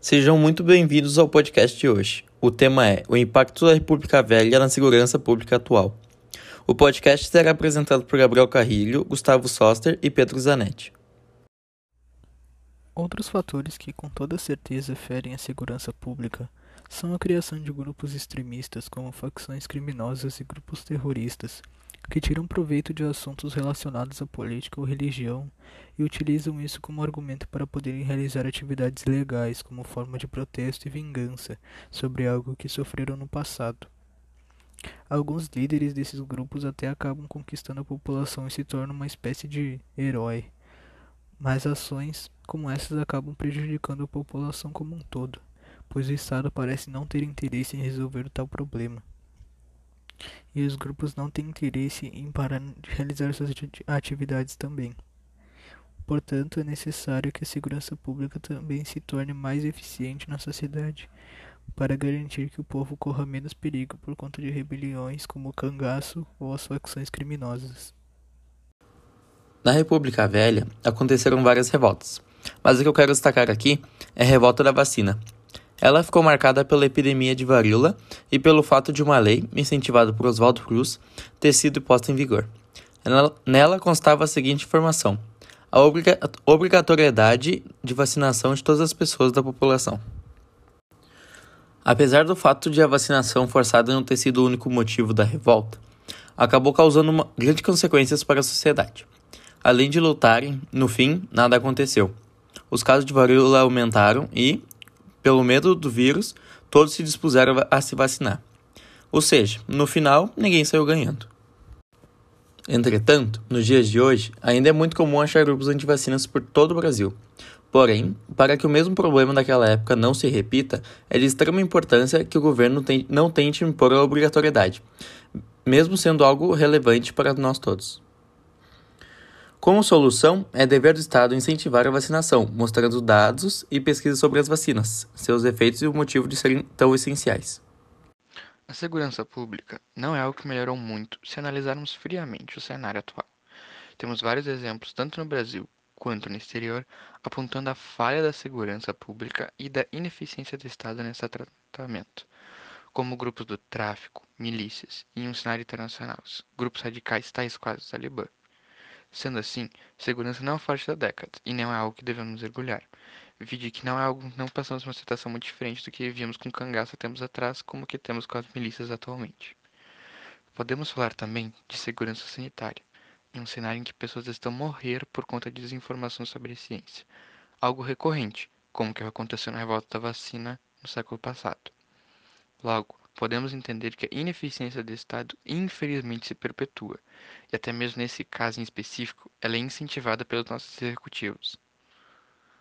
Sejam muito bem-vindos ao podcast de hoje. O tema é o impacto da República Velha na segurança pública atual. O podcast será apresentado por Gabriel Carrilho, Gustavo Soster e Pedro Zanetti. Outros fatores que com toda certeza ferem a segurança pública são a criação de grupos extremistas como facções criminosas e grupos terroristas, que tiram proveito de assuntos relacionados à política ou religião e utilizam isso como argumento para poderem realizar atividades legais como forma de protesto e vingança sobre algo que sofreram no passado. Alguns líderes desses grupos até acabam conquistando a população e se tornam uma espécie de herói, mas ações como essas acabam prejudicando a população como um todo, pois o Estado parece não ter interesse em resolver tal problema e os grupos não têm interesse em parar de realizar suas atividades também. Portanto, é necessário que a segurança pública também se torne mais eficiente na sociedade, para garantir que o povo corra menos perigo por conta de rebeliões como o cangaço ou as facções criminosas. Na República Velha, aconteceram várias revoltas, mas o que eu quero destacar aqui é a revolta da vacina, ela ficou marcada pela epidemia de varíola e pelo fato de uma lei, incentivada por Oswaldo Cruz, ter sido posta em vigor. Nela constava a seguinte informação: a obriga obrigatoriedade de vacinação de todas as pessoas da população. Apesar do fato de a vacinação forçada não ter sido o único motivo da revolta, acabou causando grandes consequências para a sociedade. Além de lutarem, no fim, nada aconteceu. Os casos de varíola aumentaram e, pelo medo do vírus, todos se dispuseram a se vacinar. Ou seja, no final, ninguém saiu ganhando. Entretanto, nos dias de hoje, ainda é muito comum achar grupos antivacinas por todo o Brasil. Porém, para que o mesmo problema daquela época não se repita, é de extrema importância que o governo não tente impor a obrigatoriedade, mesmo sendo algo relevante para nós todos. Como solução, é dever do Estado incentivar a vacinação, mostrando dados e pesquisas sobre as vacinas, seus efeitos e o motivo de serem tão essenciais. A segurança pública não é algo que melhorou muito se analisarmos friamente o cenário atual. Temos vários exemplos, tanto no Brasil quanto no exterior, apontando a falha da segurança pública e da ineficiência do Estado nesse tratamento, como grupos do tráfico, milícias e, em um cenário internacional, grupos radicais tais quais o Talibã. Sendo assim, segurança não é forte da década, e não é algo que devemos orgulhar. Vide que não é algo não passamos uma situação muito diferente do que víamos com cangaço tempos atrás, como que temos com as milícias atualmente. Podemos falar também de segurança sanitária, em um cenário em que pessoas estão a morrer por conta de desinformação sobre a ciência, algo recorrente, como que aconteceu na revolta da vacina no século passado. Logo, podemos entender que a ineficiência do Estado infelizmente se perpetua, e até mesmo nesse caso em específico, ela é incentivada pelos nossos executivos.